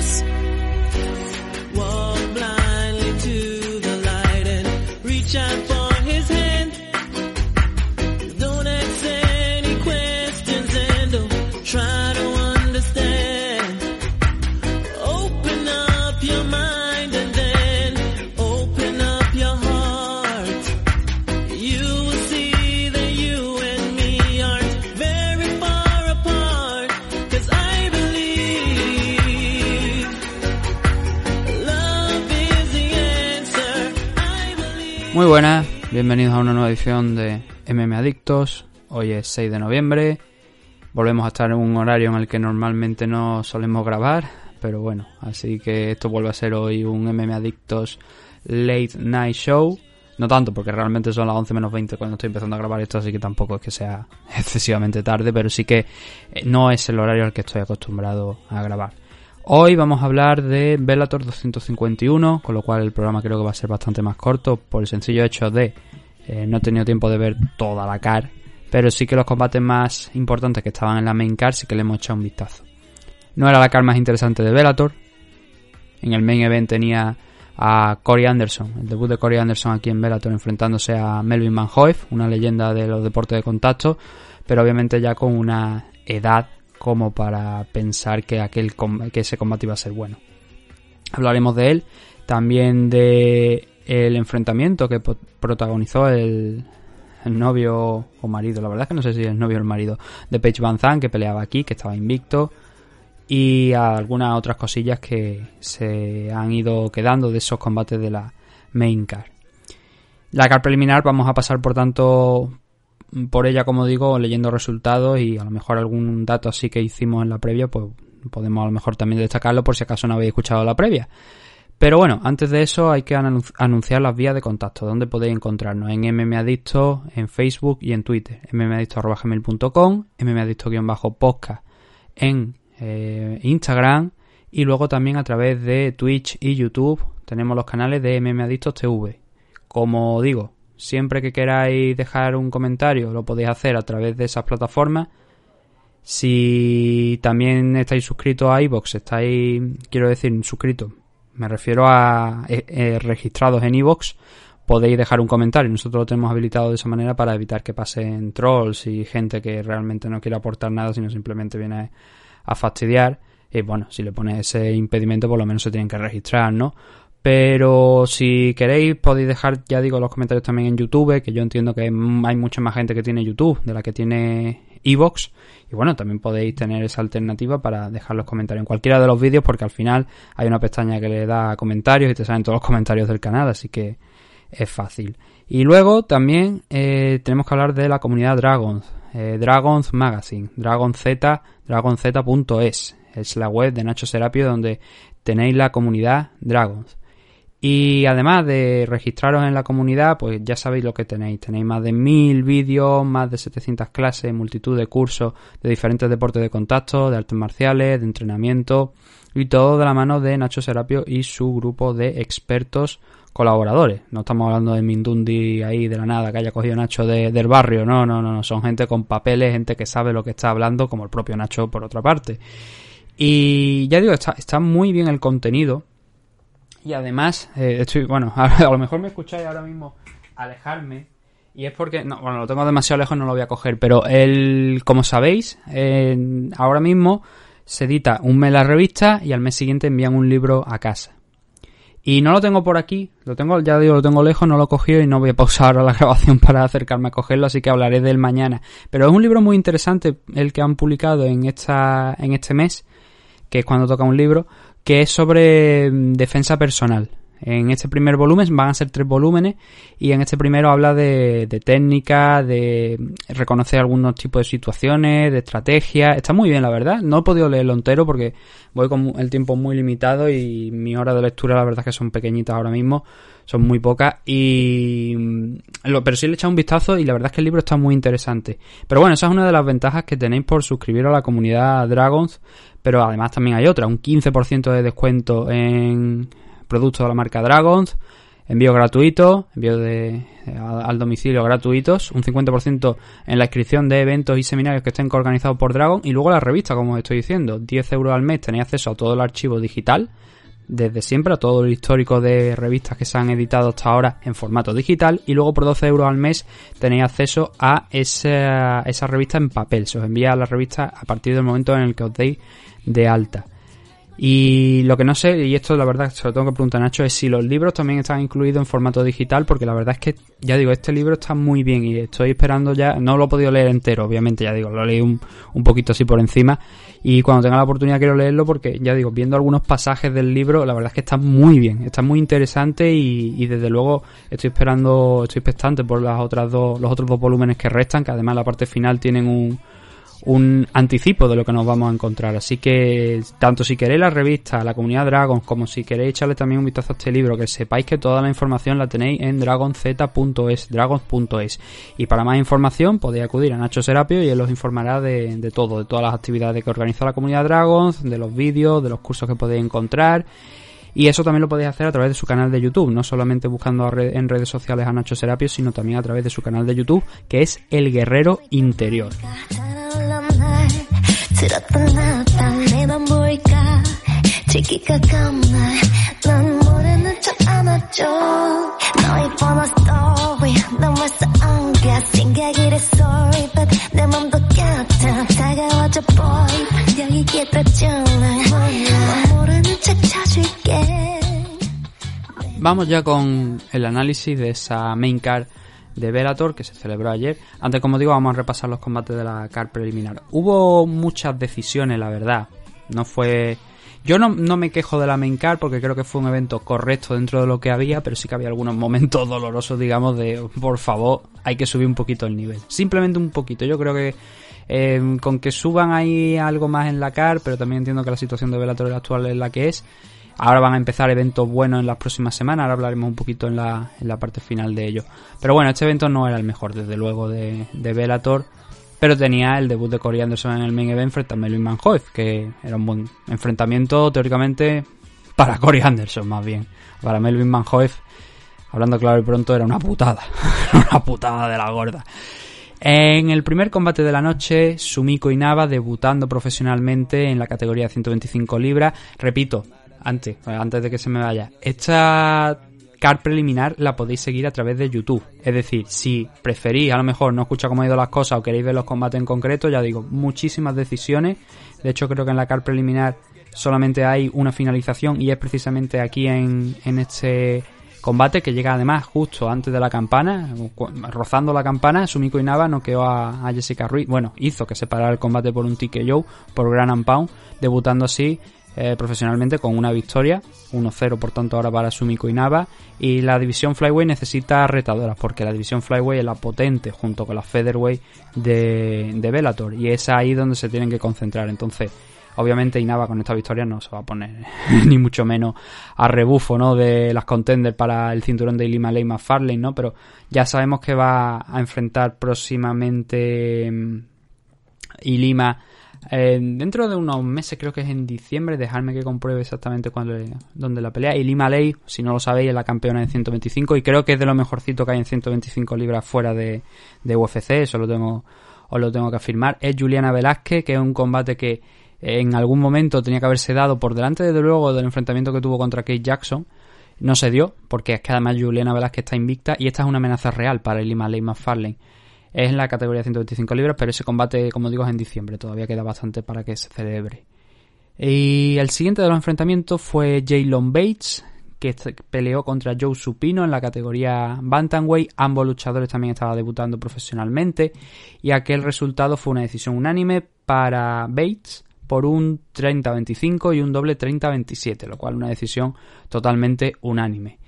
adiós. Muy buenas, bienvenidos a una nueva edición de MM Adictos. Hoy es 6 de noviembre. Volvemos a estar en un horario en el que normalmente no solemos grabar, pero bueno, así que esto vuelve a ser hoy un MM Adictos Late Night Show. No tanto, porque realmente son las 11 menos 20 cuando estoy empezando a grabar esto, así que tampoco es que sea excesivamente tarde, pero sí que eh, no es el horario al que estoy acostumbrado a grabar. Hoy vamos a hablar de Bellator 251, con lo cual el programa creo que va a ser bastante más corto por el sencillo hecho de eh, no he tenido tiempo de ver toda la car, pero sí que los combates más importantes que estaban en la main car sí que le hemos echado un vistazo. No era la car más interesante de Bellator. En el main event tenía a Corey Anderson, el debut de Corey Anderson aquí en Bellator enfrentándose a Melvin Van Hoef, una leyenda de los deportes de contacto, pero obviamente ya con una edad como para pensar que aquel que ese combate iba a ser bueno. Hablaremos de él, también de el enfrentamiento que protagonizó el, novio o marido, la verdad es que no sé si el novio o el marido de Paige Van Zandt, que peleaba aquí, que estaba invicto, y algunas otras cosillas que se han ido quedando de esos combates de la main card. La card preliminar vamos a pasar por tanto por ella, como digo, leyendo resultados y a lo mejor algún dato así que hicimos en la previa, pues podemos a lo mejor también destacarlo por si acaso no habéis escuchado la previa. Pero bueno, antes de eso hay que anun- anunciar las vías de contacto, donde podéis encontrarnos en mmadicto, en Facebook y en Twitter, mmadicto.gmail.com, mmadicto-podcast en eh, Instagram y luego también a través de Twitch y YouTube tenemos los canales de mmadictos TV. Como digo, siempre que queráis dejar un comentario lo podéis hacer a través de esas plataformas. Si también estáis suscritos a iVoox, estáis, quiero decir, suscritos, me refiero a eh, eh, registrados en iVoox, podéis dejar un comentario. Nosotros lo tenemos habilitado de esa manera para evitar que pasen trolls y gente que realmente no quiere aportar nada, sino simplemente viene a fastidiar. Y bueno, si le pones ese impedimento, por lo menos se tienen que registrar, ¿no? Pero si queréis, podéis dejar, ya digo, los comentarios también en YouTube, que yo entiendo que hay mucha más gente que tiene YouTube de la que tiene Evox. Y bueno, también podéis tener esa alternativa para dejar los comentarios en cualquiera de los vídeos, porque al final hay una pestaña que le da comentarios y te salen todos los comentarios del canal, así que es fácil. Y luego también eh, tenemos que hablar de la comunidad Dragons, eh, Dragons Magazine, Dragon Z, dragonz.es. Es la web de Nacho Serapio donde tenéis la comunidad Dragons. Y además de registraros en la comunidad, pues ya sabéis lo que tenéis. Tenéis más de mil vídeos, más de 700 clases, multitud de cursos de diferentes deportes de contacto, de artes marciales, de entrenamiento y todo de la mano de Nacho Serapio y su grupo de expertos colaboradores. No estamos hablando de Mindundi ahí de la nada que haya cogido Nacho de- del barrio. No, no, no, no. Son gente con papeles, gente que sabe lo que está hablando, como el propio Nacho por otra parte. Y ya digo, está, está muy bien el contenido. Y además, eh, estoy, bueno, a, a lo mejor me escucháis ahora mismo alejarme. Y es porque, no, bueno, lo tengo demasiado lejos, no lo voy a coger. Pero el, como sabéis, ahora mismo se edita un mes la revista y al mes siguiente envían un libro a casa. Y no lo tengo por aquí, lo tengo, ya digo, lo tengo lejos, no lo he cogido y no voy a pausar ahora la grabación para acercarme a cogerlo, así que hablaré del mañana. Pero es un libro muy interesante el que han publicado en esta, en este mes, que es cuando toca un libro, que es sobre mm, defensa personal. En este primer volumen van a ser tres volúmenes y en este primero habla de, de técnica, de reconocer algunos tipos de situaciones, de estrategia. Está muy bien, la verdad. No he podido leerlo entero porque voy con el tiempo muy limitado y mis horas de lectura la verdad es que son pequeñitas ahora mismo, son muy pocas y mm, pero sí le he echado un vistazo y la verdad es que el libro está muy interesante. Pero bueno, esa es una de las ventajas que tenéis por suscribir a la comunidad Dragons, pero además también hay otra, un 15% de descuento en productos de la marca Dragons, Envío gratuito, envío de, al domicilio gratuitos, un 50% en la inscripción de eventos y seminarios que estén organizados por Dragon y luego la revista, como os estoy diciendo, 10 euros al mes tenéis acceso a todo el archivo digital desde siempre a todo el histórico de revistas que se han editado hasta ahora en formato digital y luego por 12 euros al mes tenéis acceso a esa, esa revista en papel. Se os envía la revista a partir del momento en el que os deis de alta. Y lo que no sé, y esto la verdad se lo tengo que preguntar a Nacho, es si los libros también están incluidos en formato digital, porque la verdad es que, ya digo, este libro está muy bien y estoy esperando ya, no lo he podido leer entero, obviamente, ya digo, lo leí un, un poquito así por encima, y cuando tenga la oportunidad quiero leerlo porque, ya digo, viendo algunos pasajes del libro, la verdad es que está muy bien, está muy interesante y, desde luego estoy esperando, estoy expectante por las otras dos, los otros dos volúmenes que restan, que además la parte final tienen un un anticipo de lo que nos vamos a encontrar. Así que, tanto si queréis la revista, la comunidad Dragon, como si queréis echarle también un vistazo a este libro, que sepáis que toda la información la tenéis en dragonz.es, dragons.es. Y para más información podéis acudir a Nacho Serapio y él os informará de, de todo, de todas las actividades que organiza la comunidad Dragons, de los vídeos, de los cursos que podéis encontrar. Y eso también lo podéis hacer a través de su canal de YouTube, no solamente buscando en redes sociales a Nacho Serapio, sino también a través de su canal de YouTube, que es El Guerrero Interior. Vamos ya con el análisis de esa main card de Bellator que se celebró ayer. Antes, como digo, vamos a repasar los combates de la card preliminar. Hubo muchas decisiones, la verdad. No fue. Yo no, no, me quejo de la main card porque creo que fue un evento correcto dentro de lo que había, pero sí que había algunos momentos dolorosos, digamos, de por favor, hay que subir un poquito el nivel. Simplemente un poquito. Yo creo que eh, con que suban ahí algo más en la card, pero también entiendo que la situación de Bellator actual es la que es. Ahora van a empezar eventos buenos en las próximas semanas, ahora hablaremos un poquito en la, en la parte final de ello. Pero bueno, este evento no era el mejor, desde luego, de, de Bellator, pero tenía el debut de Corey Anderson en el main event frente a Melvin Manhoef, que era un buen enfrentamiento teóricamente para Corey Anderson más bien. Para Melvin Manhoef, hablando claro y pronto, era una putada, una putada de la gorda. En el primer combate de la noche, Sumiko Inaba debutando profesionalmente en la categoría de 125 libras. Repito, antes, antes de que se me vaya. Esta card preliminar la podéis seguir a través de YouTube. Es decir, si preferís, a lo mejor no escucha cómo han ido las cosas o queréis ver los combates en concreto, ya digo, muchísimas decisiones. De hecho, creo que en la card preliminar solamente hay una finalización y es precisamente aquí en, en este combate que llega además justo antes de la campana, rozando la campana, Sumiko Inaba noqueó a, a Jessica Ruiz, bueno, hizo que se parara el combate por un TKO, por Gran Pound, debutando así eh, profesionalmente con una victoria, 1-0 por tanto ahora para Sumiko Inaba y la división Flyway necesita retadoras porque la división Flyway es la potente junto con la Featherweight de, de Bellator y es ahí donde se tienen que concentrar entonces obviamente Inaba con esta victoria no se va a poner ni mucho menos a rebufo ¿no? de las contenders para el cinturón de Ilima Ley Farley, ¿no? pero ya sabemos que va a enfrentar próximamente mm, Ilima eh, dentro de unos meses, creo que es en diciembre, dejarme que compruebe exactamente cuándo, dónde la pelea. Y Lima Ley, si no lo sabéis, es la campeona de 125 y creo que es de lo mejorcito que hay en 125 libras fuera de, de UFC, eso lo tengo, os lo tengo que afirmar. Es Juliana Velázquez, que es un combate que en algún momento tenía que haberse dado por delante, desde luego, del enfrentamiento que tuvo contra Kate Jackson. No se dio, porque es que además Juliana Velázquez está invicta y esta es una amenaza real para Lima Ley McFarlane es en la categoría 125 libras, pero ese combate, como digo, es en diciembre, todavía queda bastante para que se celebre. Y el siguiente de los enfrentamientos fue Jalen Bates, que peleó contra Joe Supino en la categoría Bantamweight. Ambos luchadores también estaban debutando profesionalmente y aquel resultado fue una decisión unánime para Bates por un 30-25 y un doble 30-27, lo cual una decisión totalmente unánime.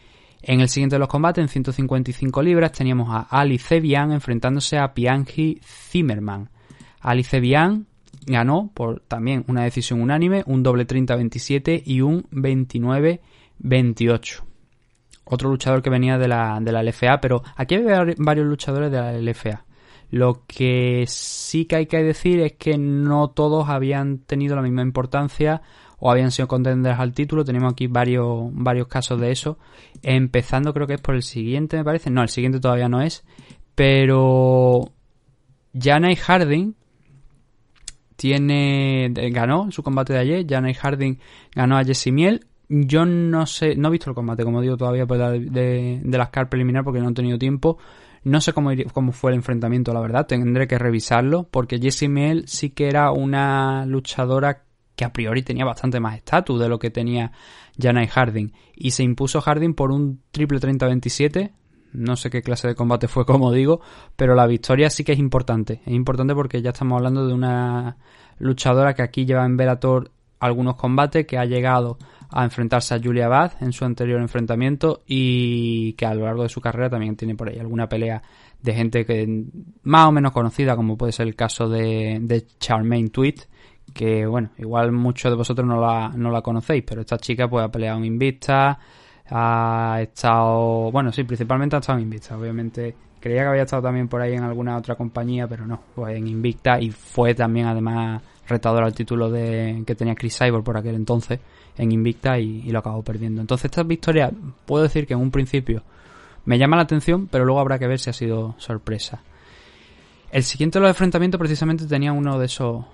En el siguiente de los combates, en 155 libras, teníamos a Ali Cebian enfrentándose a Pianji Zimmerman. Ali Cebian ganó por también una decisión unánime, un doble 30-27 y un 29-28. Otro luchador que venía de la, de la LFA, pero aquí hay varios luchadores de la LFA. Lo que sí que hay que decir es que no todos habían tenido la misma importancia o habían sido contenders al título. Tenemos aquí varios, varios casos de eso. Empezando creo que es por el siguiente, me parece. No, el siguiente todavía no es. Pero Jana y Harding tiene ganó su combate de ayer. Jana y Harding ganó a Jesse Miel. Yo no sé, no he visto el combate, como digo, todavía de, de las car preliminar porque no he tenido tiempo. No sé cómo, cómo fue el enfrentamiento, la verdad. Tendré que revisarlo. Porque Jessie Miel sí que era una luchadora que a priori tenía bastante más estatus de lo que tenía Janai Harding. Y se impuso Harding por un triple 30-27. No sé qué clase de combate fue, como digo. Pero la victoria sí que es importante. Es importante porque ya estamos hablando de una luchadora que aquí lleva en Velator algunos combates, que ha llegado a enfrentarse a Julia Bad en su anterior enfrentamiento y que a lo largo de su carrera también tiene por ahí alguna pelea de gente que más o menos conocida como puede ser el caso de, de Charmaine Tweet que bueno, igual muchos de vosotros no la, no la conocéis, pero esta chica pues ha peleado en Invicta, ha estado, bueno sí, principalmente ha estado en Invicta, obviamente creía que había estado también por ahí en alguna otra compañía, pero no, pues en Invicta y fue también además retador al título de que tenía Chris Cyborg por aquel entonces en Invicta y, y, lo acabó perdiendo. Entonces esta victoria puedo decir que en un principio me llama la atención, pero luego habrá que ver si ha sido sorpresa. El siguiente de los enfrentamientos precisamente tenía uno de esos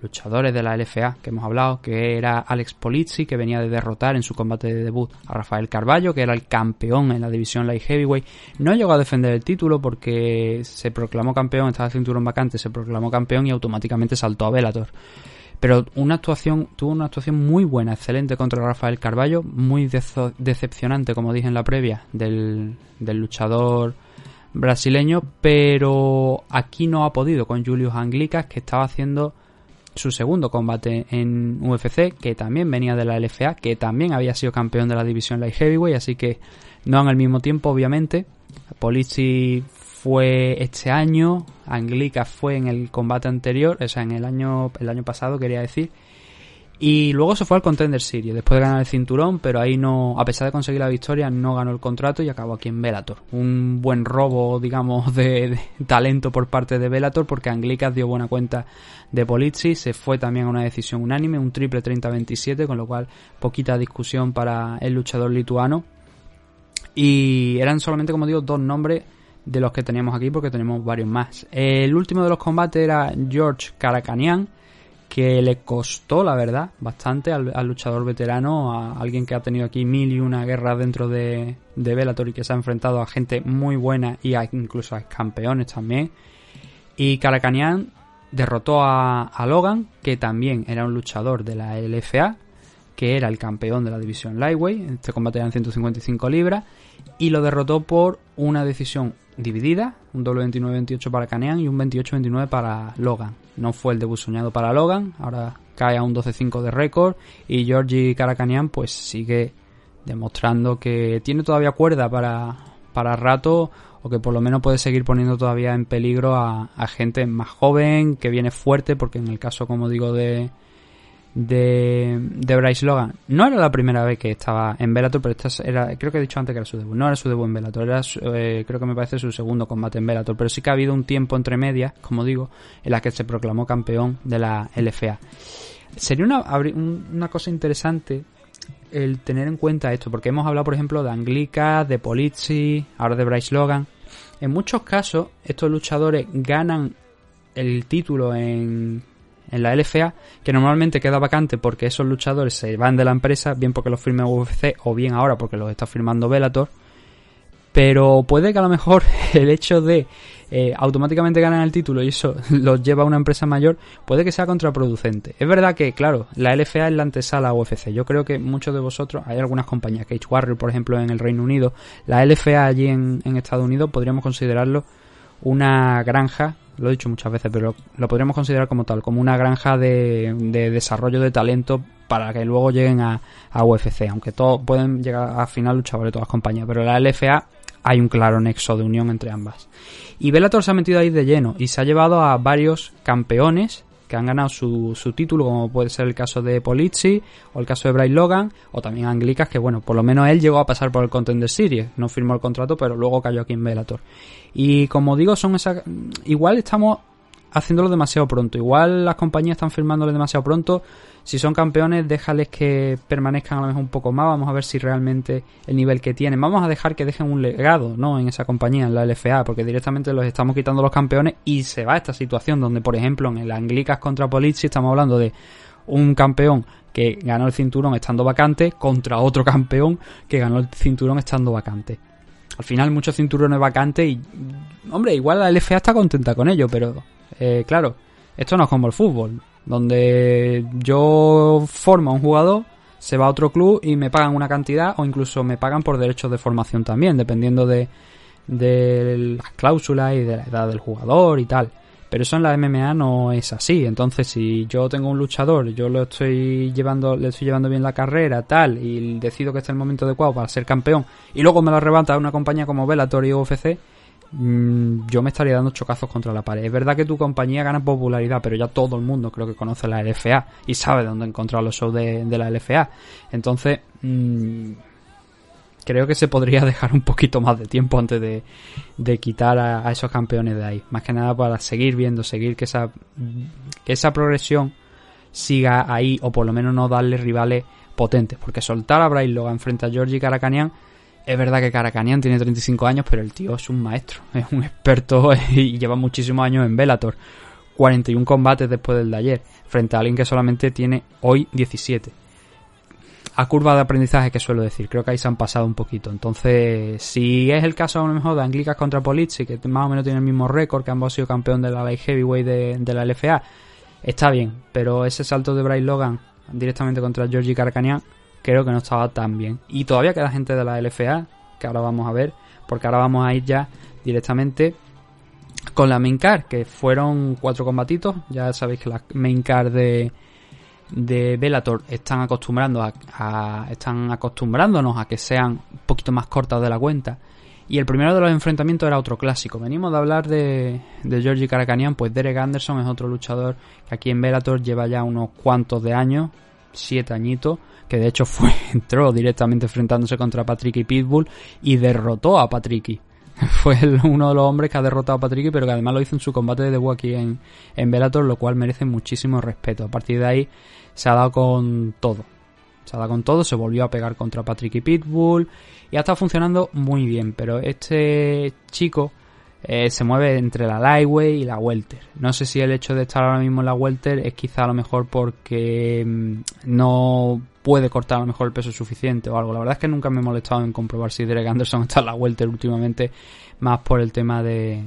luchadores de la LFA que hemos hablado, que era Alex Polizzi, que venía de derrotar en su combate de debut a Rafael Carballo, que era el campeón en la división Light Heavyweight. No llegó a defender el título porque se proclamó campeón, estaba el cinturón vacante, se proclamó campeón y automáticamente saltó a Bellator. Pero una actuación, tuvo una actuación muy buena, excelente contra Rafael Carballo, muy decepcionante, como dije en la previa, del, del luchador brasileño, pero aquí no ha podido con Julius Anglicas, que estaba haciendo su segundo combate en UFC, que también venía de la LFA, que también había sido campeón de la división Light Heavyweight, así que no en el mismo tiempo, obviamente. Polici fue este año, Anglica fue en el combate anterior, o sea, en el año, el año pasado quería decir, y luego se fue al Contender Series después de ganar el cinturón, pero ahí no, a pesar de conseguir la victoria, no ganó el contrato y acabó aquí en Bellator. Un buen robo, digamos, de, talento por parte de Bellator, porque Anglicas dio buena cuenta de Polizzi, se fue también a una decisión unánime, un triple 30-27, con lo cual poquita discusión para el luchador lituano. Y eran solamente, como digo, dos nombres de los que teníamos aquí, porque tenemos varios más. El último de los combates era George Karakanian que le costó, la verdad, bastante al, luchador veterano, a alguien que ha tenido aquí mil y una guerras dentro de, de y que se ha enfrentado a gente muy buena y a, incluso a campeones también. Y Caracanian derrotó a, Logan, que también era un luchador de la LFA, que era el campeón de la división Lightweight, este combate era en 155 libras, y lo derrotó por una decisión dividida, un doble 29-28 para Canean y un 28-29 para Logan. No fue el debut soñado para Logan, ahora cae a un 12-5 de récord y Georgie Caracanian pues sigue demostrando que tiene todavía cuerda para, para rato o que por lo menos puede seguir poniendo todavía en peligro a gente más joven, que viene fuerte, porque en el caso, como digo, de, de, de Bryce Logan. No era la primera vez que estaba en Bellator, pero esta era, creo que he dicho antes que era su debut. No era su debut en Bellator, era eh, creo que me parece su segundo combate en Bellator, pero sí que ha habido un tiempo entre medias, como digo, en la que se proclamó campeón de la LFA. Sería una, una cosa interesante el tener en cuenta esto, porque hemos hablado, por ejemplo, de Anglica, de Polizzi, ahora de Bryce Logan. En muchos casos, estos luchadores ganan el título en en la LFA, que normalmente queda vacante porque esos luchadores se van de la empresa, bien porque los firme UFC o bien ahora porque los está firmando Bellator. Pero puede que a lo mejor el hecho de eh, automáticamente ganar el título y eso los lleva a una empresa mayor, puede que sea contraproducente. Es verdad que, claro, la LFA es la antesala a UFC. Yo creo que muchos de vosotros, hay algunas compañías, Cage Warrior, por ejemplo, en el Reino Unido, la LFA allí en, en Estados Unidos, podríamos considerarlo una granja lo he dicho muchas veces, pero lo podríamos considerar como tal, como una granja de, de desarrollo de talento para que luego lleguen a, a, UFC, aunque todos pueden llegar a final luchadores de todas las compañías, pero la LFA hay un claro nexo de unión entre ambas. Y Bellator se ha metido ahí de lleno y se ha llevado a varios campeones que han ganado su, su título, como puede ser el caso de Polizzi o el caso de Bryce Logan, o también Anglicas, que bueno, por lo menos él llegó a pasar por el Contender Series, no firmó el contrato, pero luego cayó aquí en Bellator. Y como digo, son esas. Igual estamos haciéndolo demasiado pronto. Igual las compañías están firmándole demasiado pronto. Si son campeones, déjales que permanezcan a lo mejor un poco más. Vamos a ver si realmente el nivel que tienen. Vamos a dejar que dejen un legado, ¿no? En esa compañía, en la LFA, porque directamente los estamos quitando los campeones y se va esta situación donde, por ejemplo, en el Anglicas contra Polizzi estamos hablando de un campeón que ganó el cinturón estando vacante contra otro campeón que ganó el cinturón estando vacante. Al final muchos cinturones vacantes y, hombre, igual la LFA está contenta con ello, pero eh, claro, esto no es como el fútbol, donde yo formo a un jugador, se va a otro club y me pagan una cantidad o incluso me pagan por derechos de formación también, dependiendo de, las cláusulas y de la edad del jugador y tal. Pero eso en la MMA no es así. Entonces, si yo tengo un luchador, yo lo estoy llevando, le estoy llevando bien la carrera, tal, y decido que este es el momento adecuado para ser campeón, y luego me lo arrebata una compañía como Bellator y UFC, mm, yo me estaría dando chocazos contra la pared. Es verdad que tu compañía gana popularidad, pero ya todo el mundo creo que conoce la LFA y sabe dónde encontrar los shows de, la LFA. Entonces, mmm, creo que se podría dejar un poquito más de tiempo antes de, quitar a, esos campeones de ahí. Más que nada para seguir viendo, seguir que esa, esa progresión siga ahí o por lo menos no darle rivales potentes. Porque soltar a Bryce Logan frente a Georgie Caracanian, es verdad que Caracanian tiene 35 años, pero el tío es un maestro, es un experto y lleva muchísimos años en Bellator. 41 combates después del de ayer, frente a alguien que solamente tiene hoy 17 a curva de aprendizaje que suelo decir. Creo que ahí se han pasado un poquito. Entonces, si es el caso a lo mejor de Anglicas contra Polizzi, que más o menos tiene el mismo récord, que ambos han sido campeón de la Light Heavyweight de, la LFA, está bien. Pero ese salto de Bryce Logan directamente contra Georgie Carcanian, creo que no estaba tan bien. Y todavía queda gente de la LFA, que ahora vamos a ver, porque ahora vamos a ir ya directamente con la main card, que fueron cuatro combatitos. Ya sabéis que la main card de de Bellator están acostumbrando a, están acostumbrándonos a que sean un poquito más cortas de la cuenta. Y el primero de los enfrentamientos era otro clásico. Venimos de hablar de, de Georgie Caracanian, pues Derek Anderson es otro luchador que aquí en Bellator lleva ya unos cuantos de años, siete añitos, que de hecho fue, entró directamente enfrentándose contra Patrick y Pitbull y derrotó a Patricky. fue uno de los hombres que ha derrotado a Patricky, pero que además lo hizo en su combate de debut aquí en, en Bellator, lo cual merece muchísimo respeto. A partir de ahí se ha dado con todo. Se ha dado con todo, se volvió a pegar contra Patrick y Pitbull y ha estado funcionando muy bien, pero este chico eh, se mueve entre la lightweight y la welter. No sé si el hecho de estar ahora mismo en la welter es quizá a lo mejor porque mm, no puede cortar a lo mejor el peso suficiente o algo. La verdad es que nunca me he molestado en comprobar si Derek Anderson está en la welter últimamente, más por el tema de,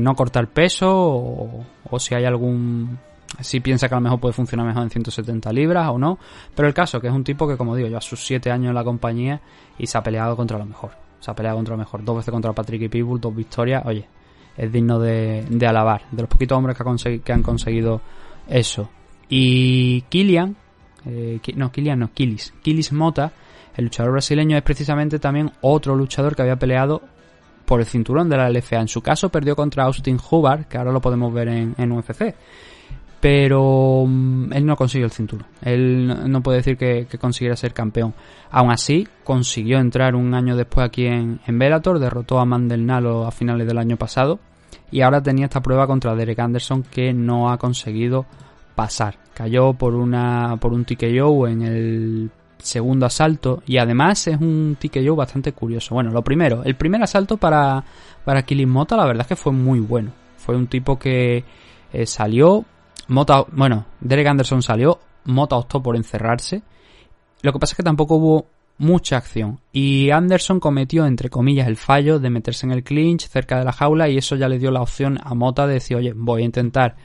no cortar peso o, o si hay algún si piensa que a lo mejor puede funcionar mejor en 170 libras o no. Pero el caso que es un tipo que, como digo, lleva sus 7 años en la compañía y se ha peleado contra lo mejor. Se ha peleado contra lo mejor. Dos veces contra Patrick y Pitbull, dos victorias. Oye, es digno de, alabar. De los poquitos hombres que, que han conseguido eso. Y Kilian, eh, no, Kilian no, Kilis. Kilis Mota, el luchador brasileño, es precisamente también otro luchador que había peleado por el cinturón de la LFA. En su caso perdió contra Austin Hubbard, que ahora lo podemos ver en, en UFC pero mm, él no consiguió el cinturón. Él no puede decir que, consiguiera ser campeón. Aún así, consiguió entrar un año después aquí en, en derrotó a Mandel Nalo a finales del año pasado y ahora tenía esta prueba contra Derek Anderson que no ha conseguido pasar. Cayó por una por un TKO en el segundo asalto y además es un TKO bastante curioso. Bueno, lo primero, el primer asalto para para Mota la verdad es que fue muy bueno. Fue un tipo que eh, salió Mota, bueno, Derek Anderson salió, Mota optó por encerrarse. Lo que pasa es que tampoco hubo mucha acción. Y Anderson cometió, entre comillas, el fallo de meterse en el clinch cerca de la jaula y eso ya le dio la opción a Mota de decir, oye, voy a intentar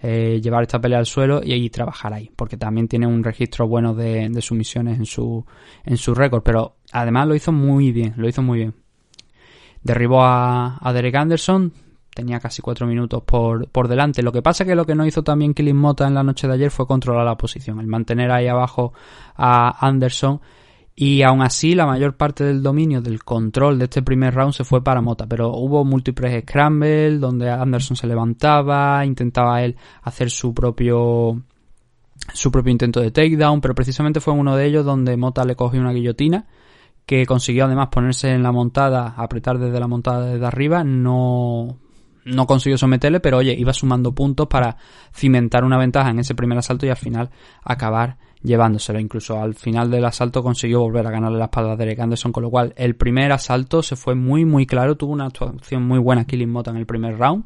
eh, llevar esta pelea al suelo y, trabajar ahí. Porque también tiene un registro bueno de, sumisiones en su, en su récord. Pero además lo hizo muy bien, lo hizo muy bien. Derribó a Derek Anderson, tenía casi cuatro minutos por, por delante. Lo que pasa que lo que no hizo también Killing Mota en la noche de ayer fue controlar la posición, el mantener ahí abajo a Anderson. Y aún así la mayor parte del dominio del control de este primer round se fue para Mota, pero hubo múltiples scrambles donde Anderson se levantaba, intentaba él hacer su propio su propio intento de takedown, pero precisamente fue uno de ellos donde Mota le cogió una guillotina que consiguió además ponerse en la montada, apretar desde la montada desde arriba, no no consiguió someterle, pero oye, iba sumando puntos para cimentar una ventaja en ese primer asalto y al final acabar llevándoselo. Incluso al final del asalto consiguió volver a ganarle la espalda a Derek Anderson, con lo cual el primer asalto se fue muy muy claro, tuvo una actuación muy buena Killing Mota en el primer round.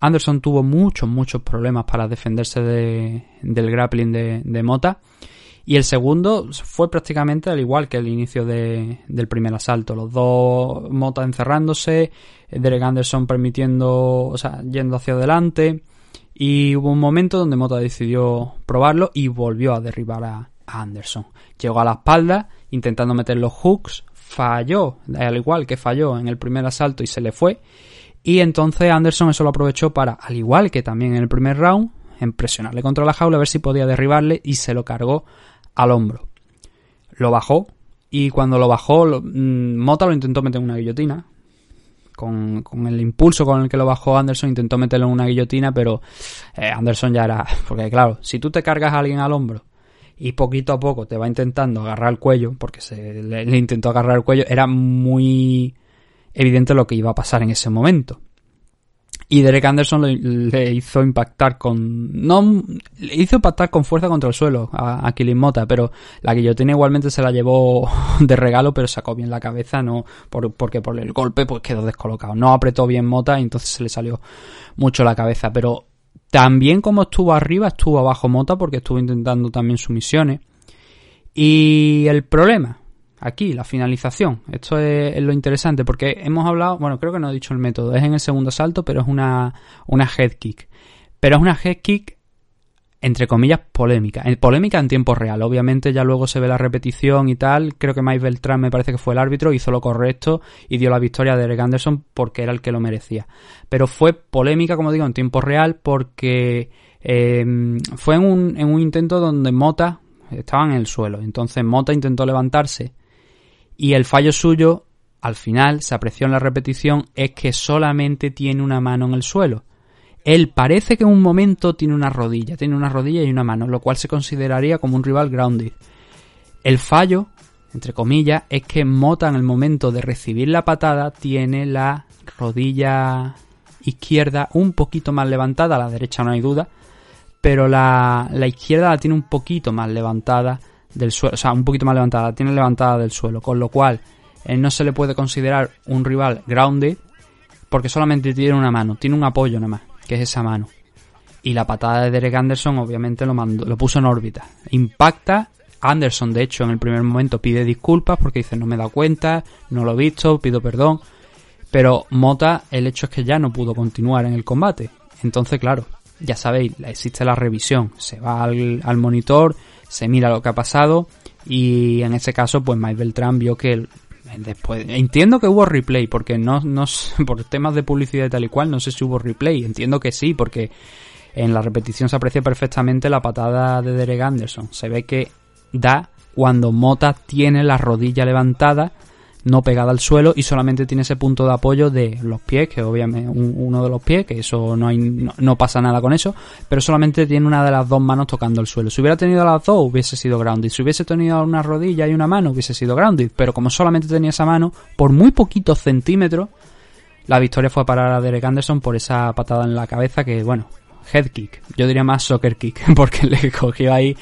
Anderson tuvo muchos, muchos problemas para defenderse de, del grappling de, de Mota. Y el segundo fue prácticamente al igual que el inicio de, del primer asalto. Los dos Mota encerrándose, Derek Anderson permitiendo, o sea, yendo hacia adelante. Y hubo un momento donde Mota decidió probarlo y volvió a derribar a, Anderson. Llegó a la espalda intentando meter los hooks, falló, al igual que falló en el primer asalto y se le fue. Y entonces Anderson eso lo aprovechó para, al igual que también en el primer round, en presionarle contra la jaula a ver si podía derribarle y se lo cargó al hombro. Lo bajó y cuando lo bajó, mmm, Mota lo intentó meter en una guillotina. Con, con, el impulso con el que lo bajó Anderson, intentó meterlo en una guillotina, pero eh, Anderson ya era. Porque, claro, si tú te cargas a alguien al hombro y poquito a poco te va intentando agarrar el cuello, porque se le, le intentó agarrar el cuello, era muy evidente lo que iba a pasar en ese momento. Y Derek Anderson le, hizo impactar con. No. Le hizo impactar con fuerza contra el suelo a, a Killing Mota, pero la guillotina igualmente se la llevó de regalo, pero sacó bien la cabeza, no. Por, porque por el golpe pues quedó descolocado. No apretó bien Mota y entonces se le salió mucho la cabeza. Pero también como estuvo arriba, estuvo abajo Mota porque estuvo intentando también sumisiones. Y el problema aquí, la finalización. Esto es, lo interesante porque hemos hablado, bueno, creo que no he dicho el método, es en el segundo asalto, pero es una, una head kick. Pero es una head kick, entre comillas, polémica. Polémica en tiempo real. Obviamente ya luego se ve la repetición y tal. Creo que Mike Beltrán me parece que fue el árbitro, hizo lo correcto y dio la victoria a Derek Anderson porque era el que lo merecía. Pero fue polémica, como digo, en tiempo real porque eh, fue en un, en un intento donde Mota estaba en el suelo. Entonces Mota intentó levantarse y el fallo suyo, al final, se apreció en la repetición, es que solamente tiene una mano en el suelo. Él parece que en un momento tiene una rodilla, tiene una rodilla y una mano, lo cual se consideraría como un rival grounded. El fallo, entre comillas, es que Mota en el momento de recibir la patada tiene la rodilla izquierda un poquito más levantada, la derecha no hay duda, pero la, la izquierda la tiene un poquito más levantada del suelo, o sea, un poquito más levantada, tiene levantada del suelo, con lo cual eh, no se le puede considerar un rival grounded porque solamente tiene una mano, tiene un apoyo nada más, que es esa mano. Y la patada de Derek Anderson obviamente lo, mandó, lo puso en órbita. Impacta. Anderson, de hecho, en el primer momento pide disculpas porque dice no me da cuenta, no lo he visto, pido perdón. Pero Mota, el hecho es que ya no pudo continuar en el combate. Entonces, claro, ya sabéis, existe la revisión. Se va al, al monitor, se mira lo que ha pasado y en ese caso pues Mike Beltrán vio que después entiendo que hubo replay porque no, no por temas de publicidad y tal y cual no sé si hubo replay entiendo que sí porque en la repetición se aprecia perfectamente la patada de Derek Anderson. Se ve que da cuando Mota tiene la rodilla levantada no pegada al suelo y solamente tiene ese punto de apoyo de los pies, que obviamente un, uno de los pies, que eso no, hay, no, pasa nada con eso, pero solamente tiene una de las dos manos tocando el suelo. Si hubiera tenido las dos hubiese sido grounded, si hubiese tenido una rodilla y una mano hubiese sido grounded, pero como solamente tenía esa mano, por muy poquitos centímetros, la victoria fue a parar a Derek Anderson por esa patada en la cabeza que, bueno, head kick, yo diría más soccer kick, porque le cogió ahí,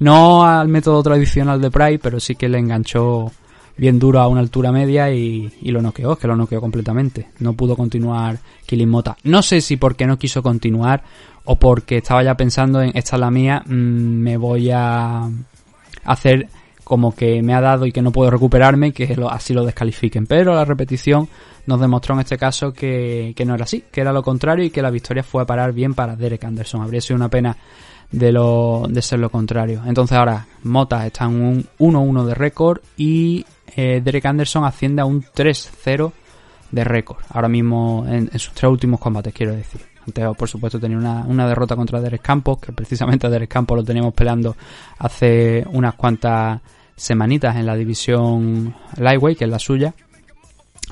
no al método tradicional de Pride, pero sí que le enganchó bien duro a una altura media y, y lo noqueó, que lo noqueó completamente. No pudo continuar Killing. No sé si porque no quiso continuar o porque estaba ya pensando en esta es la mía, mmm, me voy a hacer como que me ha dado y que no puedo recuperarme y que así lo descalifiquen. Pero la repetición nos demostró en este caso que, que no era así, que era lo contrario y que la victoria fue a parar bien para Derek Anderson. Habría sido una pena de lo de ser lo contrario. Entonces ahora Mota está en un 1-1 de récord y eh, Derek Anderson asciende a un 3-0 de récord. Ahora mismo en, sus tres últimos combates, quiero decir. Antes, por supuesto, tenía una, una derrota contra Derek Campos, que precisamente a Derek Campos lo teníamos peleando hace unas cuantas semanitas en la división Lightweight, que es la suya.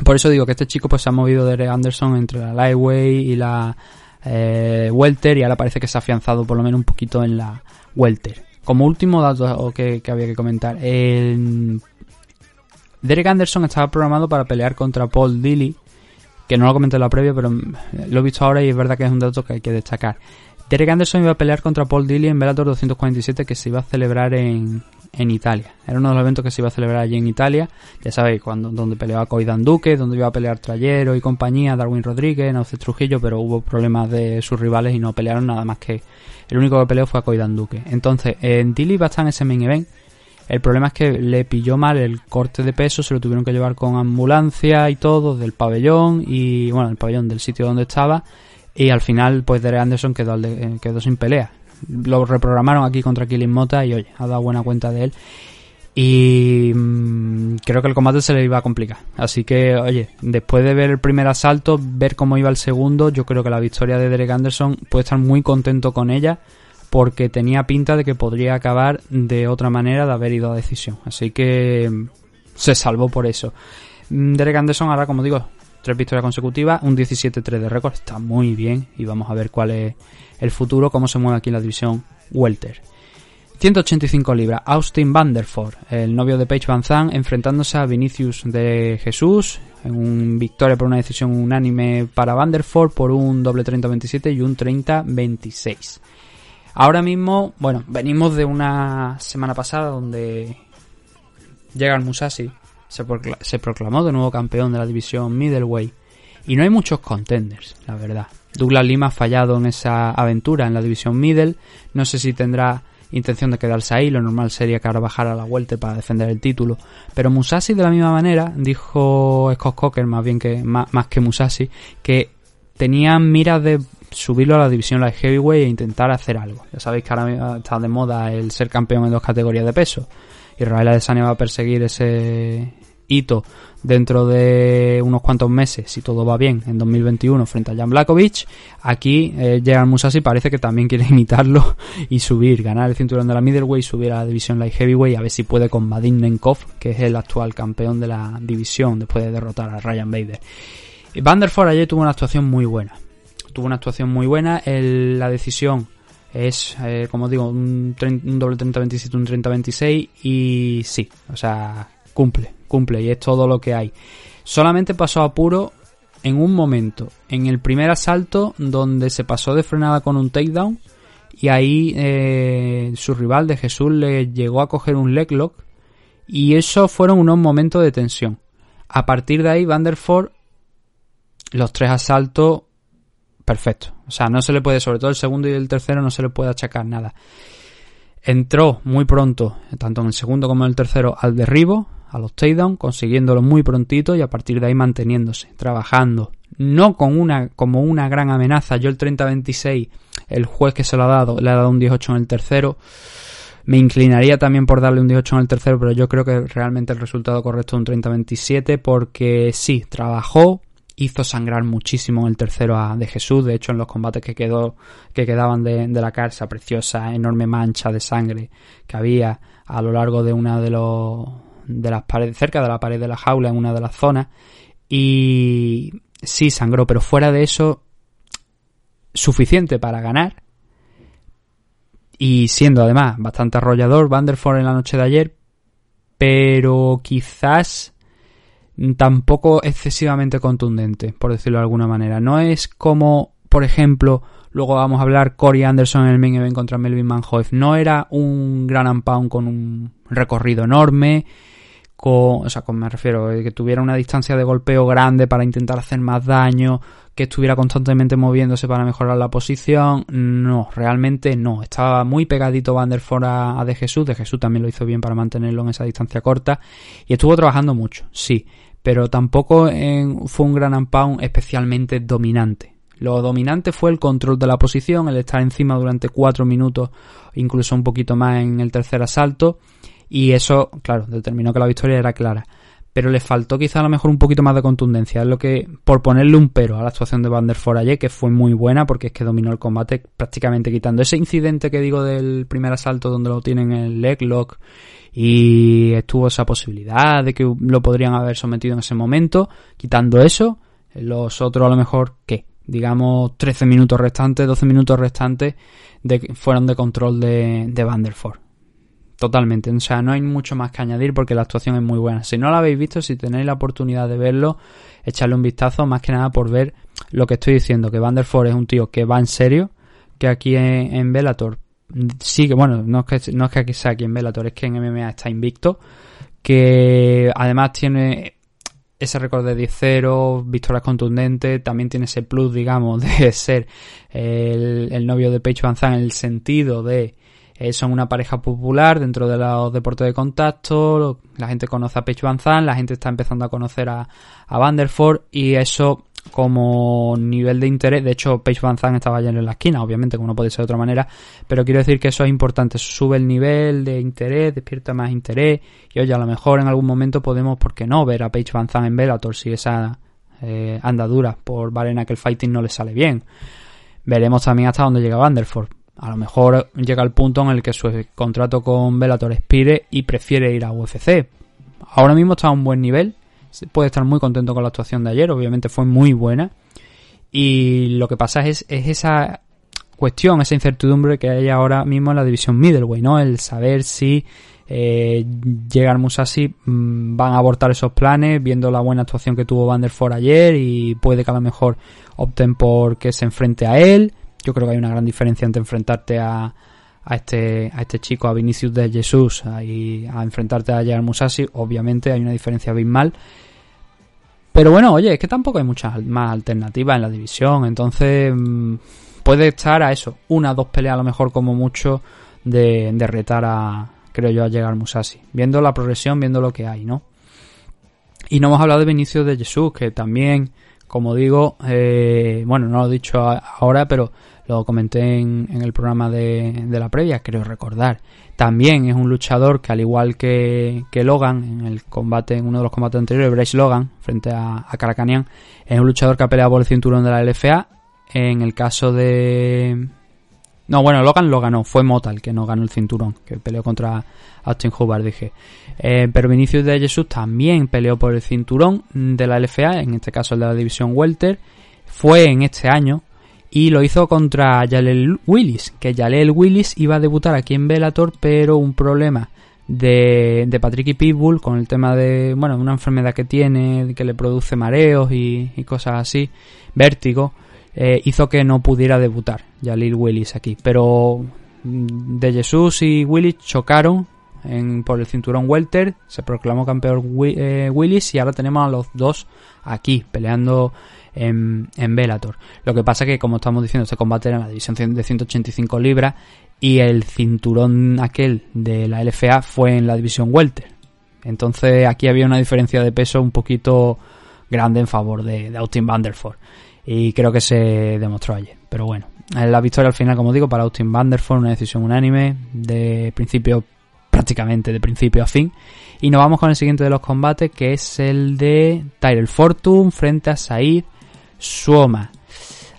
Por eso digo que este chico pues se ha movido Derek Anderson entre la Lightweight y la eh, Welter y ahora parece que se ha afianzado por lo menos un poquito en la Welter. Como último dato que, había que comentar, el Derek Anderson estaba programado para pelear contra Paul Dilly, que no lo comenté en la previa, pero mm, lo he visto ahora y es verdad que es un dato que hay que destacar. Derek Anderson iba a pelear contra Paul Dilly en Bellator 247 que se iba a celebrar en, en Italia. Era uno de los eventos que se iba a celebrar allí en Italia. Ya sabéis, cuando, donde peleaba Coidan Duque, donde iba a pelear Trayero y compañía, Darwin Rodríguez, Nauce Trujillo, pero hubo problemas de sus rivales y no pelearon nada más que el único que peleó fue a Coidan Duque. Entonces, en Dilly va a estar en ese main event. El problema es que le pilló mal el corte de peso, se lo tuvieron que llevar con ambulancia y todo del pabellón y bueno, el pabellón del sitio donde estaba y al final, pues Derek Anderson quedó, eh, quedó sin pelea. Lo reprogramaron aquí contra Killing Mota y oye, ha dado buena cuenta de él. Y mmm, creo que el combate se le iba a complicar. Así que, oye, después de ver el primer asalto, ver cómo iba el segundo, yo creo que la victoria de Derek Anderson puede estar muy contento con ella. Porque tenía pinta de que podría acabar de otra manera de haber ido a decisión. Así que mm, se salvó por eso. Mm, Derek Anderson ahora, como digo, tres victorias consecutivas, un 17-3 de récord, está muy bien y vamos a ver cuál es el futuro, cómo se mueve aquí en la división Welter. 185 libras, Austin Vanderford, el novio de Paige Van Zandt, enfrentándose a Vinicius de Jesús, en un victoria por una decisión unánime para Vanderford por un doble 30-27 y un 30-26. Ahora mismo, bueno, venimos de una semana pasada donde llega el Musashi se, proclamó de nuevo campeón de la división middleweight. Y no hay muchos contenders, la verdad. Douglas Lima ha fallado en esa aventura en la división middle. No sé si tendrá intención de quedarse ahí. Lo normal sería que ahora bajara la vuelta para defender el título. Pero Musashi de la misma manera, dijo Scott Cocker más bien que más, que Musashi, que tenían miras de subirlo a la división light heavyweight e intentar hacer algo. Ya sabéis que ahora está de moda el ser campeón en dos categorías de peso. Israel Adesanya va a perseguir ese hito dentro de unos cuantos meses, si todo va bien, en 2021 frente a Jan Blakovic. Aquí eh, Gerard Musashi parece que también quiere imitarlo y subir, ganar el cinturón de la middleweight, subir a la división light heavyweight, a ver si puede con Vadim Nenkov, que es el actual campeón de la división después de derrotar a Ryan Bader. Vanderford ayer tuvo una actuación muy buena. Tuvo una actuación muy buena. la decisión es, eh, como digo, un, un doble 30-27, un 30-26 y sí, o sea, cumple, cumple y es todo lo que hay. Solamente pasó a puro en un momento, en el primer asalto donde se pasó de frenada con un takedown y ahí eh, su rival de Jesús le llegó a coger un leg lock y eso fueron unos momentos de tensión. A partir de ahí, Vanderford, los tres asaltos perfecto. O sea, no se le puede, sobre todo el segundo y el tercero, no se le puede achacar nada. Entró muy pronto, tanto en el segundo como en el tercero, al derribo, a los takedown, consiguiéndolo muy prontito y a partir de ahí manteniéndose, trabajando. No con una, como una gran amenaza. Yo el 30-26, el juez que se lo ha dado, le ha dado un 18 en el tercero. Me inclinaría también por darle un 18 en el tercero, pero yo creo que realmente el resultado correcto es un 30-27 porque sí, trabajó, hizo sangrar muchísimo en el tercero a de Jesús. De hecho, en los combates que quedó, que quedaban de, la cara, preciosa, enorme mancha de sangre que había a lo largo de una de los de las paredes, cerca de la pared de la jaula, en una de las zonas. Y sí sangró, pero fuera de eso, suficiente para ganar. Y siendo además bastante arrollador, Vanderford en la noche de ayer, pero quizás tampoco excesivamente contundente, por decirlo de alguna manera. No es como, por ejemplo, luego vamos a hablar Corey Anderson en el main event contra Melvin Manhoef. No era un gran pound con un recorrido enorme, con, o sea, con, me refiero, que tuviera una distancia de golpeo grande para intentar hacer más daño, que estuviera constantemente moviéndose para mejorar la posición. No, realmente no. Estaba muy pegadito Vanderford a, a De Jesús. De Jesús también lo hizo bien para mantenerlo en esa distancia corta. Y estuvo trabajando mucho, sí pero tampoco fue un gran pound especialmente dominante. Lo dominante fue el control de la posición, el estar encima durante cuatro minutos, incluso un poquito más en el tercer asalto, y eso, claro, determinó que la victoria era clara. Pero le faltó quizá a lo mejor un poquito más de contundencia. Es lo que, por ponerle un pero a la actuación de Van der ayer, que fue muy buena porque es que dominó el combate prácticamente quitando ese incidente que digo del primer asalto donde lo tienen el leg lock y estuvo esa posibilidad de que lo podrían haber sometido en ese momento, quitando eso, los otros a lo mejor, ¿qué? Digamos 13 minutos restantes, 12 minutos restantes de, fueron de control de, de Vanderford. Totalmente, o sea, no hay mucho más que añadir porque la actuación es muy buena. Si no la habéis visto, si tenéis la oportunidad de verlo, echarle un vistazo, más que nada por ver lo que estoy diciendo, que Vanderford es un tío que va en serio, que aquí en, Bellator sigue, bueno, no es, que, no es que aquí sea aquí en Bellator, es que en MMA está invicto, que además tiene ese récord de 10-0, victorias contundentes, también tiene ese plus, digamos, de ser el, el novio de Paige Van en el sentido de eh, son una pareja popular dentro de los deportes de contacto, la gente conoce a Paige Van la gente está empezando a conocer a, a Vanderford y eso como nivel de interés, de hecho Paige Van Zandt estaba ayer en la esquina, obviamente como no puede ser de otra manera, pero quiero decir que eso es importante, sube el nivel de interés, despierta más interés y oye, a lo mejor en algún momento podemos, ¿por qué no?, ver a Paige Van Zandt en Bellator si esa eh, andadura por Barena que el fighting no le sale bien. Veremos también hasta dónde llega Vanderford a lo mejor llega el punto en el que su contrato con Bellator expire y prefiere ir a UFC. Ahora mismo está a un buen nivel, puede estar muy contento con la actuación de ayer, obviamente fue muy buena. Y lo que pasa es, es esa cuestión, esa incertidumbre que hay ahora mismo en la división middleweight, ¿no? El saber si eh, llega Musashi mm, van a abortar esos planes, viendo la buena actuación que tuvo Vanderford ayer y puede que a lo mejor opten por que se enfrente a él yo creo que hay una gran diferencia entre enfrentarte a, a este, a este chico, a Vinicius de Jesús, y a enfrentarte a Jair Musashi. Obviamente hay una diferencia abismal. Pero bueno, oye, es que tampoco hay muchas más alternativas en la división. Entonces, mm, puede estar a eso, una dos peleas a lo mejor como mucho de, de retar a, creo yo, a llegar Musashi. Viendo la progresión, viendo lo que hay, ¿no? Y no hemos hablado de Vinicius de Jesús, que también, como digo, eh, bueno, no lo he dicho ahora, pero lo comenté en, el programa de, la previa, creo recordar. También es un luchador que al igual que, Logan, en el combate, en uno de los combates anteriores, Bryce Logan, frente a, a es un luchador que ha peleado por el cinturón de la LFA. En el caso de... No, bueno, Logan lo ganó, fue Motal que no ganó el cinturón, que peleó contra Austin Hubbard, dije. Eh, pero Vinicius de Jesús también peleó por el cinturón de la LFA, en este caso el de la división Welter. Fue en este año, y lo hizo contra Jalel Willis, que Jalel Willis iba a debutar aquí en Bellator, pero un problema de, de Patrick y Pitbull con el tema de, bueno, una enfermedad que tiene, que le produce mareos y, cosas así, vértigo, eh, hizo que no pudiera debutar Jalil Willis aquí. Pero mm, de Jesús y Willis chocaron en, por el cinturón welter, se proclamó campeón eh, Willis y ahora tenemos a los dos aquí peleando en, en. Lo que pasa que, como estamos diciendo, este combate era en la división de 185 libras y el cinturón aquel de la LFA fue en la división welter. Entonces aquí había una diferencia de peso un poquito grande en favor de, Austin Vanderford. Y creo que se demostró ayer. Pero bueno, la victoria al final, como digo, para Austin Vanderford, una decisión unánime de principio, prácticamente de principio a fin. Y nos vamos con el siguiente de los combates, que es el de Tyrell Fortune frente a Said Suoma.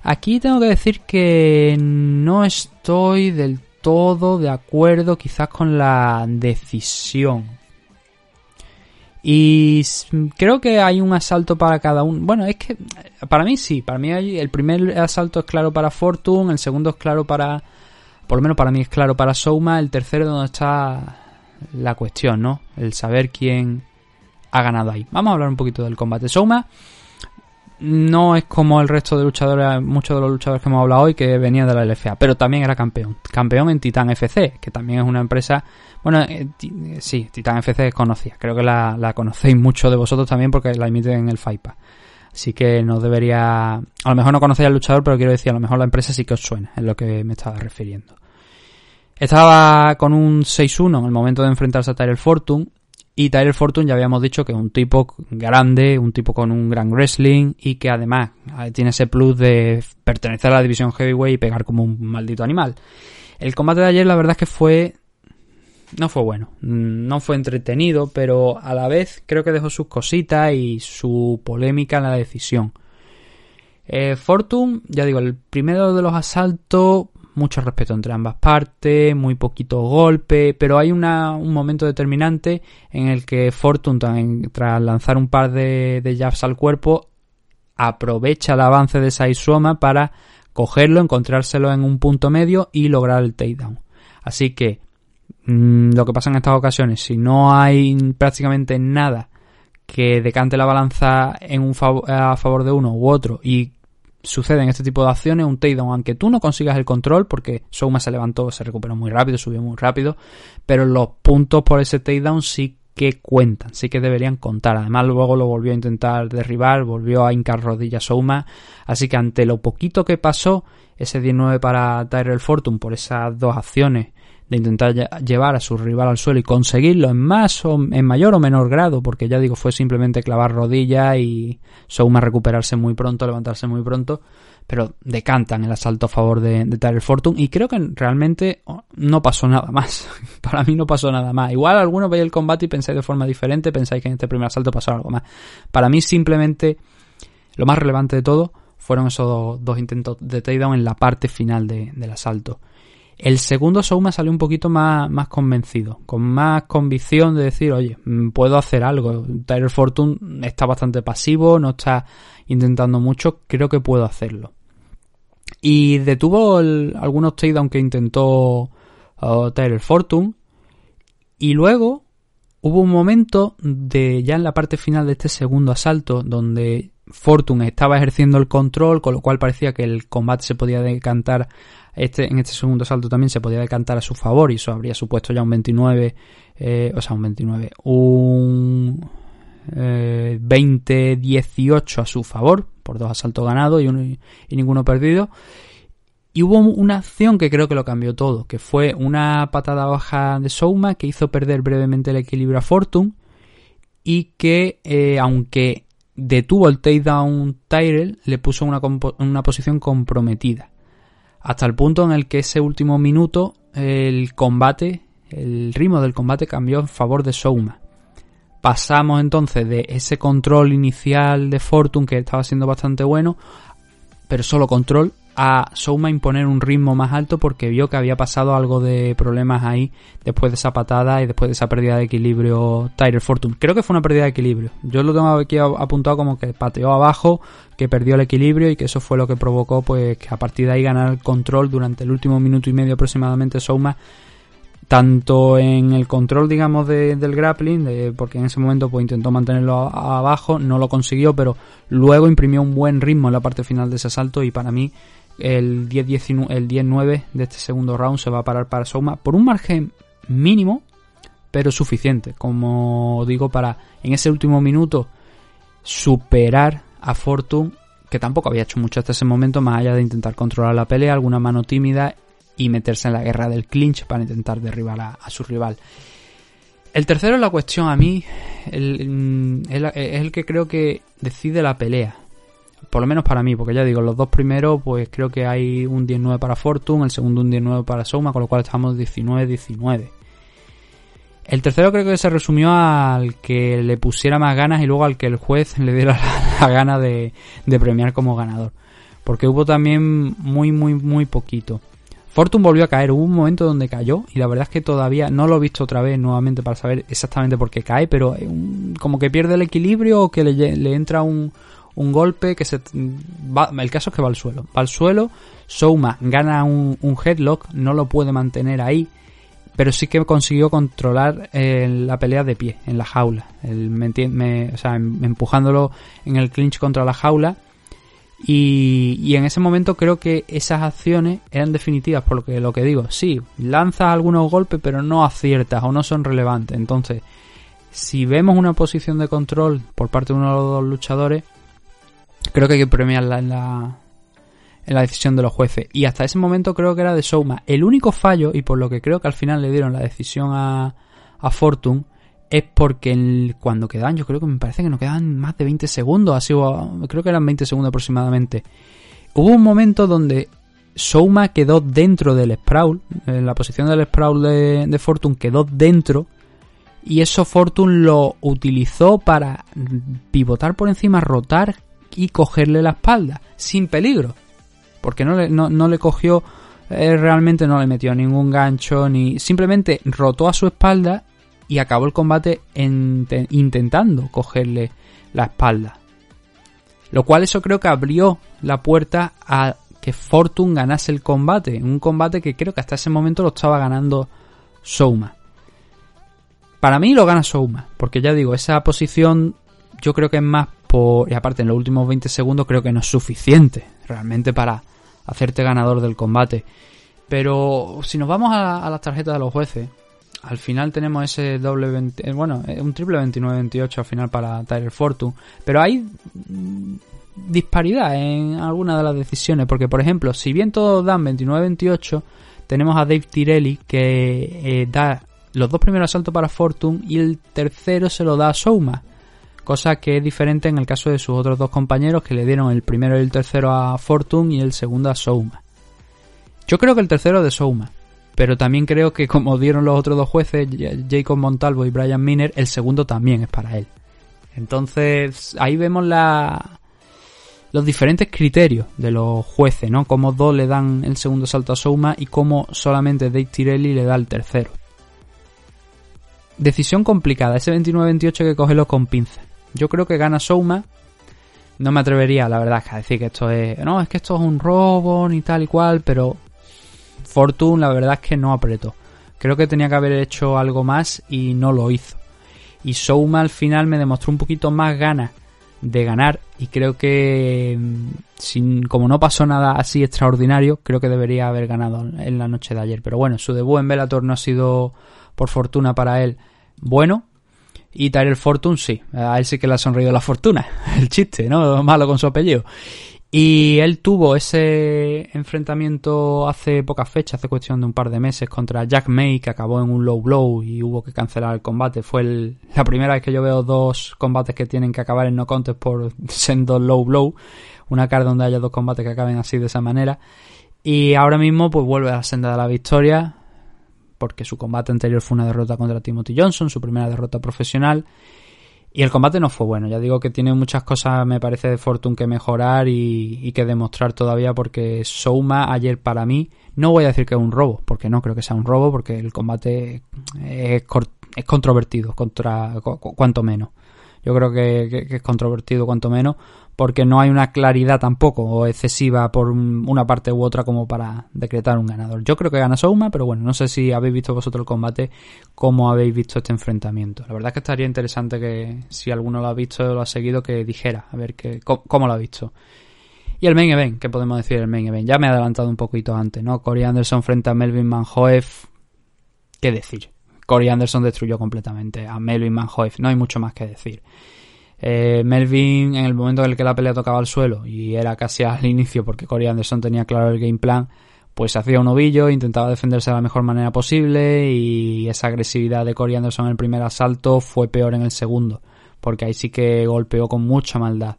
Aquí tengo que decir que no estoy del todo de acuerdo quizás con la decisión. Y creo que hay un asalto para cada uno. Bueno, es que para mí sí, para mí hay, el primer asalto es claro para Fortune, el segundo es claro para, por lo menos para mí es claro para Souma, el tercero donde está la cuestión, ¿no? El saber quién ha ganado ahí. Vamos a hablar un poquito del combate. Souma no es como el resto de luchadores, muchos de los luchadores que hemos hablado hoy, que venían de la LFA, pero también era campeón. Campeón en Titan FC, que también es una empresa. Bueno, eh, sí, Titan FC es conocida. Creo que la, conocéis mucho de vosotros también porque la emiten en el FIPA. Así que no debería. A lo mejor no conocéis al luchador, pero quiero decir, a lo mejor la empresa sí que os suena, es lo que me estaba refiriendo. Estaba con un 6-1 en el momento de enfrentarse a Tyrell Fortune y Tyler Fortune ya habíamos dicho que es un tipo grande, un tipo con un gran wrestling y que además eh, tiene ese plus de pertenecer a la división heavyweight y pegar como un maldito animal. El combate de ayer la verdad es que fue... No fue bueno, no fue entretenido, pero a la vez creo que dejó sus cositas y su polémica en la decisión. Eh, Fortune, ya digo, el primero de los asaltos mucho respeto entre ambas partes, muy poquito golpe, pero hay una, un momento determinante en el que Fortune, tras lanzar un par de, de jabs al cuerpo, aprovecha el avance de Saisuoma para cogerlo, encontrárselo en un punto medio y lograr el takedown. Así que mm, lo que pasa en estas ocasiones, si no hay prácticamente nada que decante la balanza en un a favor de uno u otro y suceden este tipo de acciones, un takedown, aunque tú no consigas el control, porque Souma se levantó, se recuperó muy rápido, subió muy rápido, pero los puntos por ese takedown sí que cuentan, sí que deberían contar. Además, luego lo volvió a intentar derribar, volvió a hincar rodillas Souma, así que ante lo poquito que pasó, ese 19 para Tyrell Fortune por esas dos acciones de intentar llevar a su rival al suelo y conseguirlo en más o en mayor o menor grado, porque ya digo, fue simplemente clavar rodillas y Souma recuperarse muy pronto, levantarse muy pronto, pero decantan el asalto a favor de, de Fortune y creo que realmente oh, no pasó nada más. Para mí no pasó nada más. Igual algunos veis el combate y pensáis de forma diferente, pensáis que en este primer asalto pasó algo más. Para mí simplemente lo más relevante de todo fueron esos dos, intentos de takedown en la parte final del asalto. El segundo Souma salió un poquito más, más convencido, con más convicción de decir, oye, mm, puedo hacer algo. Tyler Fortune está bastante pasivo, no está intentando mucho, creo que puedo hacerlo. Y detuvo algunos takedowns que intentó uh, Tyler Fortune. Y luego hubo un momento de ya en la parte final de este segundo asalto donde Fortune estaba ejerciendo el control, con lo cual parecía que el combate se podía decantar este, en este segundo salto también se podía decantar a su favor y eso habría supuesto ya un 29, eh, o sea, un 29, un 20-18 eh, a su favor, por dos asaltos ganados y, y ninguno perdido. Y hubo una acción que creo que lo cambió todo, que fue una patada baja de Souma que hizo perder brevemente el equilibrio a Fortune y que, eh, aunque detuvo el takedown Tyrell, le puso una, una posición comprometida hasta el punto en el que ese último minuto el combate, el ritmo del combate cambió en favor de Souma. Pasamos entonces de ese control inicial de Fortune que estaba siendo bastante bueno, pero solo control, a Souma imponer un ritmo más alto porque vio que había pasado algo de problemas ahí después de esa patada y después de esa pérdida de equilibrio Tyler Fortune. Creo que fue una pérdida de equilibrio. Yo lo tengo aquí apuntado como que pateó abajo, que perdió el equilibrio y que eso fue lo que provocó pues que a partir de ahí ganar el control durante el último minuto y medio aproximadamente Souma tanto en el control, digamos, del grappling, porque en ese momento pues intentó mantenerlo abajo, no lo consiguió, pero luego imprimió un buen ritmo en la parte final de ese asalto y para mí el 10-9 de este segundo round se va a parar para Souma por un margen mínimo, pero suficiente, como digo, para en ese último minuto superar a Fortune, que tampoco había hecho mucho hasta ese momento, más allá de intentar controlar la pelea, alguna mano tímida y meterse en la guerra del clinch para intentar derribar a, su rival. El tercero es la cuestión a mí, mm, es el que creo que decide la pelea por lo menos para mí, porque ya digo, los dos primeros, pues creo que hay un 19 para Fortune, el segundo un 19 para Souma, con lo cual estamos 19-19. El tercero creo que se resumió al que le pusiera más ganas y luego al que el juez le diera la, gana de, de, premiar como ganador. Porque hubo también muy, muy, muy poquito. Fortune volvió a caer, hubo un momento donde cayó y la verdad es que todavía no lo he visto otra vez nuevamente para saber exactamente por qué cae, pero como que pierde el equilibrio o que le, le entra un, un golpe que se va, el caso es que va al suelo. Va al suelo Souma gana un, headlock no lo puede mantener ahí pero sí que consiguió controlar eh, la pelea de pie en la jaula. Me, o sea, em, empujándolo en el clinch contra la jaula. Y, y, en ese momento creo que esas acciones eran definitivas por lo que, lo que digo. Sí lanzas algunos golpes pero no aciertas o no son relevantes. Entonces si vemos una posición de control por parte de uno de los dos luchadores creo que hay que premiarla en la, en la decisión de los jueces. Y hasta ese momento creo que era de Souma. El único fallo, y por lo que creo que al final le dieron la decisión a, a Fortune, es porque cuando quedan, yo creo que me parece que nos quedan más de 20 segundos, así, creo que eran 20 segundos aproximadamente. Hubo un momento donde Souma quedó dentro del sprawl, en la posición del sprawl de, de Fortune quedó dentro, y eso Fortune lo utilizó para pivotar por encima, rotar y cogerle la espalda, sin peligro. Porque no le, no, le cogió, eh, realmente no le metió ningún gancho, ni simplemente rotó a su espalda y acabó el combate intentando cogerle la espalda. Lo cual eso creo que abrió la puerta a que Fortune ganase el combate. Un combate que creo que hasta ese momento lo estaba ganando Souma. Para mí lo gana Souma, porque ya digo, esa posición yo creo que es más por... Y aparte, en los últimos 20 segundos creo que no es suficiente realmente para hacerte ganador del combate. Pero si nos vamos a, las tarjetas de los jueces, al final tenemos ese doble 20, eh, bueno, eh, un triple 29-28 al final para Tyler Fortune. Pero hay disparidad en algunas de las decisiones, porque por ejemplo, si bien todos dan 29-28, tenemos a Dave Tirelli que eh, da los dos primeros asaltos para Fortune y el tercero se lo da a Souma cosa que es diferente en el caso de sus otros dos compañeros que le dieron el primero y el tercero a Fortune y el segundo a Souma. Yo creo que el tercero de Souma, pero también creo que como dieron los otros dos jueces, Jacob Montalvo y Brian Miner, el segundo también es para él. Entonces ahí vemos los diferentes criterios de los jueces, ¿no? Como dos le dan el segundo salto a Souma y como solamente Dave Tirelli le da el tercero. Decisión complicada, ese 29-28 que cógelo con pinzas. Yo creo que gana Souma. No me atrevería, la verdad, a decir que esto es. No, es que esto es un robo, ni tal y cual, pero. Fortune, la verdad es que no apretó. Creo que tenía que haber hecho algo más y no lo hizo. Y Souma al final me demostró un poquito más ganas de ganar y creo que mm, sin, como no pasó nada así extraordinario, creo que debería haber ganado en la noche de ayer. Pero bueno, su debut en Bellator no ha sido por fortuna para él bueno y Tyrell Fortune sí, a él sí que le ha sonreído la fortuna, el chiste, ¿no? Malo con su apellido. Y él tuvo ese enfrentamiento hace pocas fechas, hace cuestión de un par de meses, contra Jack May, que acabó en un low blow y hubo que cancelar el combate. Fue la primera vez que yo veo dos combates que tienen que acabar en no contest por siendo low blow. Una cara donde haya dos combates que acaben así de esa manera. Y ahora mismo pues vuelve a la senda de la victoria porque su combate anterior fue una derrota contra Timothy Johnson, su primera derrota profesional. Y el combate no fue bueno. Ya digo que tiene muchas cosas, me parece, de Fortune que mejorar y, que demostrar todavía, porque Souma ayer para mí, no voy a decir que es un robo, porque no creo que sea un robo, porque el combate es, es controvertido, contra, cuanto menos. Yo creo que, es controvertido cuanto menos, porque no hay una claridad tampoco excesiva por una parte u otra como para decretar un ganador. Yo creo que gana Souma, pero bueno, no sé si habéis visto vosotros el combate, cómo habéis visto este enfrentamiento. La verdad es que estaría interesante que si alguno lo ha visto o lo ha seguido, que dijera, a ver que, cómo, lo ha visto. Y el main event, ¿qué podemos decir del main event? Ya me he adelantado un poquito antes, ¿no? Corey Anderson frente a Melvin Manhoef. ¿Qué decir? Corey Anderson destruyó completamente a Melvin Manhoef. No hay mucho más que decir. Eh, Melvin, en el momento en el que la pelea tocaba al suelo, y era casi al inicio porque Corey Anderson tenía claro el game plan, pues hacía un ovillo, intentaba defenderse de la mejor manera posible y esa agresividad de Corey Anderson en el primer asalto fue peor en el segundo, porque ahí sí que golpeó con mucha maldad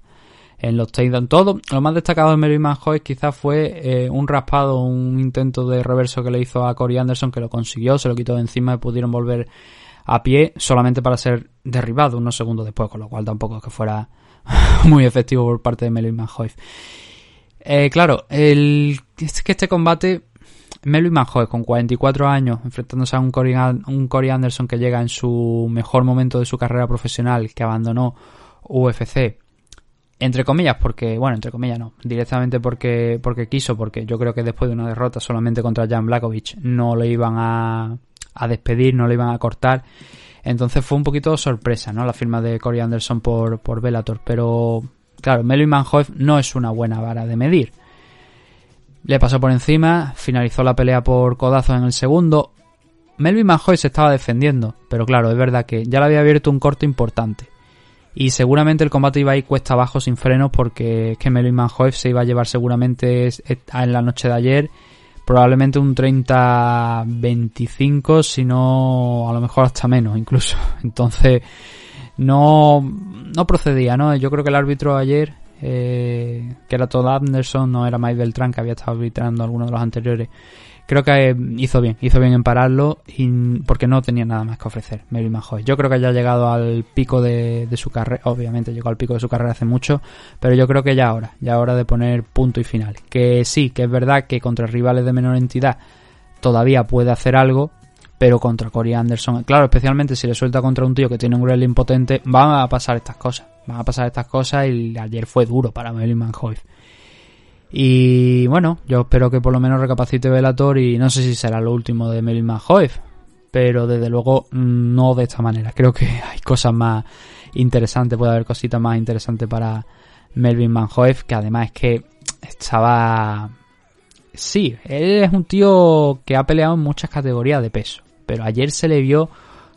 en los takedowns. Todo, lo más destacado de Melvin Manhoy quizás fue eh, un raspado, un intento de reverso que le hizo a Corey Anderson que lo consiguió, se lo quitó de encima y pudieron volver a pie solamente para ser derribado unos segundos después, con lo cual tampoco es que fuera muy efectivo por parte de Melvin Manhoy. Eh, claro, el, es que este combate, Melvin Manhoy con 44 años, enfrentándose a un Corey, un Corey Anderson que llega en su mejor momento de su carrera profesional, que abandonó UFC entre comillas, porque, bueno, entre comillas no, directamente porque, porque quiso, porque yo creo que después de una derrota solamente contra Jan Blakovic no lo iban a, a despedir, no lo iban a cortar. Entonces fue un poquito sorpresa, ¿no? La firma de Corey Anderson por, por Bellator. Pero, claro, Melvin Manhoef no es una buena vara de medir. Le pasó por encima, finalizó la pelea por codazos en el segundo. Melvin Manhoef se estaba defendiendo, pero claro, es verdad que ya le había abierto un corte importante. Y seguramente el combate iba a ir cuesta abajo sin frenos porque es que Melvin Manhoef se iba a llevar seguramente en la noche de ayer probablemente un 30-25, si no a lo mejor hasta menos incluso. Entonces no, no procedía, ¿no? Yo creo que el árbitro ayer, eh, que era Todd Anderson, no era Mike Beltrán, que había estado arbitrando algunos de los anteriores, creo que eh, hizo bien, hizo bien en pararlo y, porque no tenía nada más que ofrecer Melvin Manhoef. Yo creo que ya ha llegado al pico de, su carrera, obviamente llegó al pico de su carrera hace mucho, pero yo creo que ya ahora, ya hora de poner punto y final. Que sí, que es verdad que contra rivales de menor entidad todavía puede hacer algo, pero contra Corey Anderson, claro, especialmente si le suelta contra un tío que tiene un grappling potente, van a pasar estas cosas, van a pasar estas cosas y ayer fue duro para Melvin Manhoef. Y bueno, yo espero que por lo menos recapacite Velator y no sé si será lo último de Melvin Manhoef. pero desde luego no de esta manera. Creo que hay cosas más interesantes, puede haber cositas más interesantes para Melvin Manhoef, que además es que estaba... Sí, él es un tío que ha peleado en muchas categorías de peso, pero ayer se le vio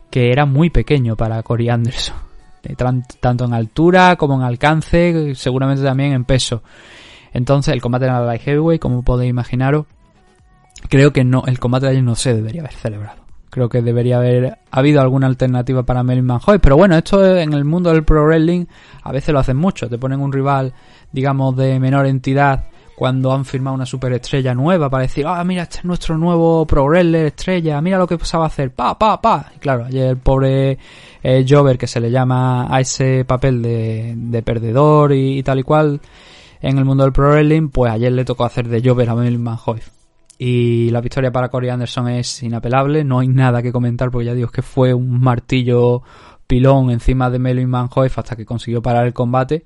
que era muy pequeño para Corey Anderson. Tanto en altura como en alcance, seguramente también en peso. Entonces el combate en la light heavyweight, como podéis imaginaros, creo que no, el combate de ayer no se debería haber celebrado. Creo que debería haber habido alguna alternativa para Melvin Manhoy. Pero bueno, esto en el mundo del pro wrestling a veces lo hacen mucho. Te ponen un rival, digamos, de menor entidad cuando han firmado una superestrella nueva para decir, ah, mira, este es nuestro nuevo pro wrestler estrella, mira lo que sabe hacer, pa, pa, pa. Y claro, ayer el pobre eh, Jover, que se le llama a ese papel de, perdedor y, tal y cual en el mundo del pro wrestling, pues ayer le tocó hacer de Jover a Melvin Manhoy. Y la victoria para Corey Anderson es inapelable, no hay nada que comentar porque ya digo que fue un martillo pilón encima de Melvin Manhoef hasta que consiguió parar el combate.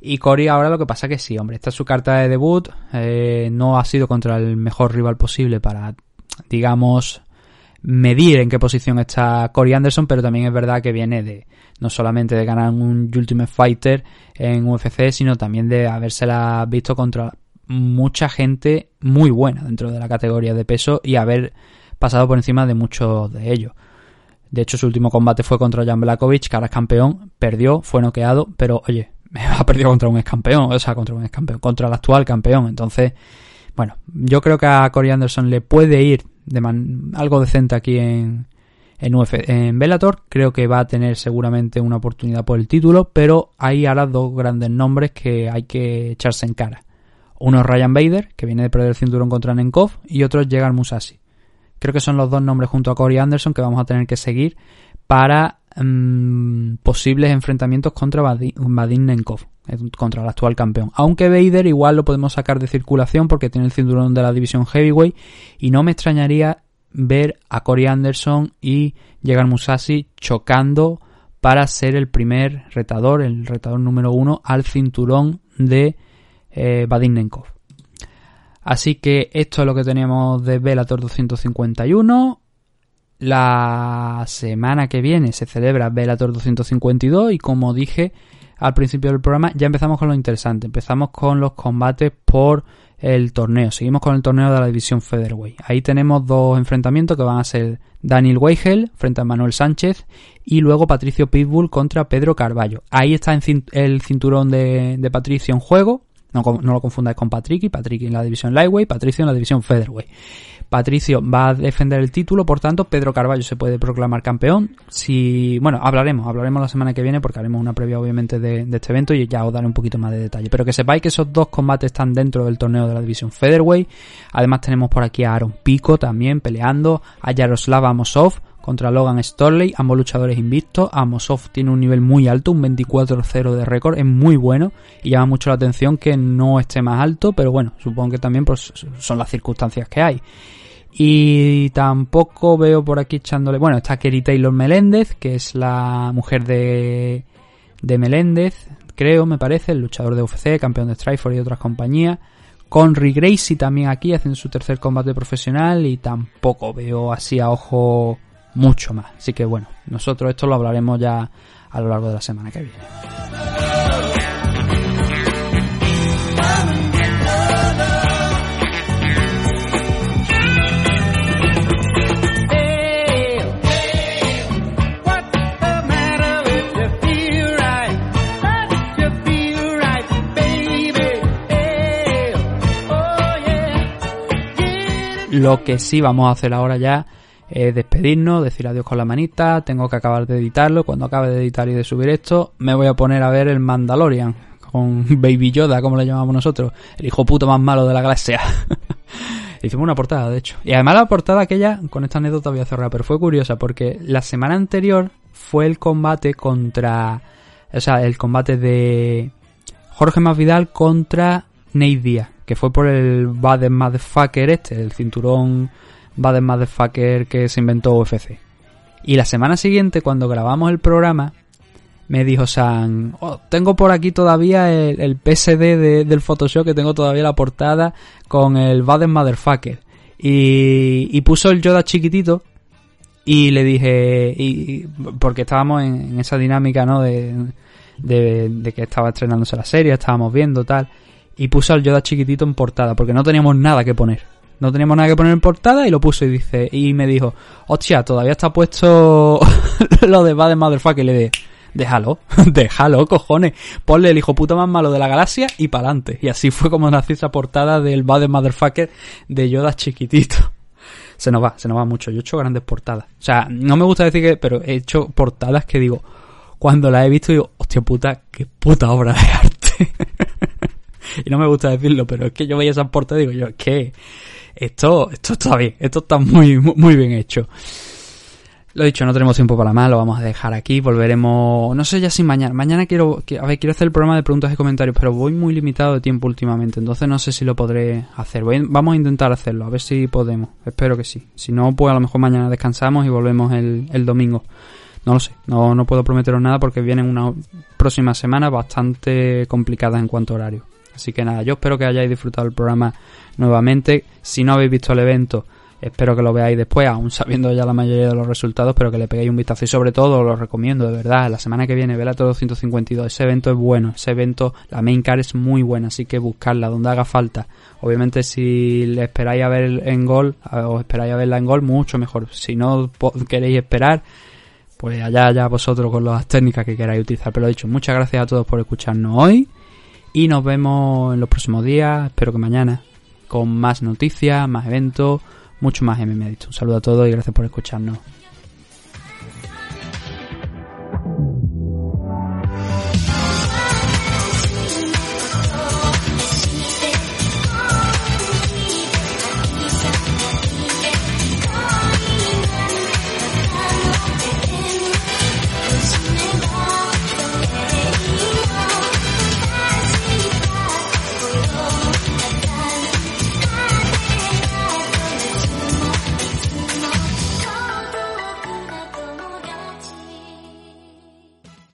Y Corey ahora lo que pasa que sí, hombre, esta es su carta de debut, eh, no ha sido contra el mejor rival posible para, digamos, medir en qué posición está Corey Anderson, pero también es verdad que viene de no solamente de ganar un Ultimate Fighter en UFC, sino también de habérsela visto contra mucha gente muy buena dentro de la categoría de peso y haber pasado por encima de muchos de ellos. De hecho, su último combate fue contra Jan Blakovic, que ahora es campeón, perdió, fue noqueado, pero oye, ha perdido contra un ex campeón, o sea, contra un ex campeón, contra el actual campeón. Entonces, bueno, yo creo que a Corey Anderson le puede ir de algo decente aquí en, en, Uf, en Bellator. Creo que va a tener seguramente una oportunidad por el título, pero hay ahora dos grandes nombres que hay que echarse en cara. Uno es Ryan Bader, que viene de perder el cinturón contra Nenkov, y otro es Jegar Musashi. Creo que son los dos nombres junto a Corey Anderson que vamos a tener que seguir para mm, posibles enfrentamientos contra Vadim Nenkov, eh, contra el actual campeón. Aunque Bader igual lo podemos sacar de circulación porque tiene el cinturón de la división heavyweight y no me extrañaría ver a Corey Anderson y Jegar Musashi chocando para ser el primer retador, el retador número uno al cinturón de eh, Así que esto es lo que teníamos de Velator 251. La semana que viene se celebra Velator 252 y como dije al principio del programa ya empezamos con lo interesante. Empezamos con los combates por el torneo. Seguimos con el torneo de la división Featherweight. Ahí tenemos dos enfrentamientos que van a ser Daniel Weigel frente a Manuel Sánchez y luego Patricio Pitbull contra Pedro Carballo. Ahí está el cinturón de, Patricio en juego. No, lo confundáis con Patrick, Patrick en la división Lightweight, Patricio en la división Featherweight. Patricio va a defender el título, por tanto, Pedro Carballo se puede proclamar campeón. Si, bueno, hablaremos, hablaremos la semana que viene porque haremos una previa obviamente de, este evento y ya os daré un poquito más de detalle. Pero que sepáis que esos dos combates están dentro del torneo de la división Featherweight. Además tenemos por aquí a Aaron Pico también peleando, a Yaroslav Amosov, contra Logan Storley, ambos luchadores invictos. Amosov tiene un nivel muy alto, un 24-0 de récord, es muy bueno y llama mucho la atención que no esté más alto, pero bueno, supongo que también pues, son las circunstancias que hay. Y tampoco veo por aquí echándole. Bueno, está Kerry Taylor Meléndez, que es la mujer de, de Meléndez, creo, me parece, el luchador de UFC, campeón de Strikeforce y otras compañías. Conry Gracie también aquí haciendo su tercer combate profesional y tampoco veo así a ojo mucho más. Así que bueno, nosotros esto lo hablaremos ya a lo largo de la semana que viene. Lo que sí vamos a hacer ahora ya eh, despedirnos, decir adiós con la manita, tengo que acabar de editarlo, cuando acabe de editar y de subir esto, me voy a poner a ver el Mandalorian, con Baby Yoda, como le llamamos nosotros, el hijo puto más malo de la galaxia. Hicimos una portada, de hecho. Y además la portada aquella, con esta anécdota voy a cerrar, pero fue curiosa porque la semana anterior fue el combate contra... O sea, el combate de Jorge Masvidal contra Nate que fue por el Bad Motherfucker este, el cinturón Bad Motherfucker que se inventó UFC. Y la semana siguiente, cuando grabamos el programa, me dijo San, oh, tengo por aquí todavía el, PSD del Photoshop, que tengo todavía la portada con el Bad Motherfucker. Y, y puso el Yoda chiquitito Y le dije, y, porque estábamos en, esa dinámica, ¿no? De, de, de, que estaba estrenándose la serie, estábamos viendo tal. Y puse al Yoda chiquitito en portada, porque no teníamos nada que poner. No teníamos nada que poner en portada y lo puso y dice, y me dijo, hostia, todavía está puesto lo de Bad Motherfucker. Y le dije, déjalo, déjalo, cojones. Ponle el hijo puta más malo de la galaxia y pa'lante. Y así fue como nació esa portada del Bad Motherfucker de Yoda chiquitito. Se nos va, se nos va mucho. Yo he hecho grandes portadas. O sea, no me gusta decir que, pero he hecho portadas que digo, cuando las he visto digo, hostia puta, qué puta obra de arte. y no me gusta decirlo, pero es que yo veía esas portadas y digo yo, que esto, esto está bien, esto está muy, muy bien hecho. Lo dicho, no tenemos tiempo para más, lo vamos a dejar aquí, volveremos, no sé ya si mañana, mañana quiero, quiero hacer el programa de preguntas y comentarios, pero voy muy limitado de tiempo últimamente, entonces no sé si lo podré hacer, vamos a intentar hacerlo, a ver si podemos, espero que sí, si no, pues a lo mejor mañana descansamos y volvemos el, el domingo. No lo sé, no, no puedo prometeros nada porque vienen una próxima semana bastante complicadas en cuanto a horario. Así que nada, yo espero que hayáis disfrutado el programa nuevamente. Si no habéis visto el evento, espero que lo veáis después, aún sabiendo ya la mayoría de los resultados, pero que le peguéis un vistazo y sobre todo lo recomiendo, de verdad. La semana que viene, Vela 252, ese evento es bueno, ese evento, la main car es muy buena, así que buscarla donde haga falta. Obviamente si le esperáis a ver en gol, os esperáis a verla en gol, mucho mejor. Si no queréis esperar, pues allá ya vosotros con las técnicas que queráis utilizar. Pero dicho, muchas gracias a todos por escucharnos hoy y nos vemos en los próximos días, espero que mañana, con más noticias, más eventos, mucho más MMA. Un saludo a todos y gracias por escucharnos.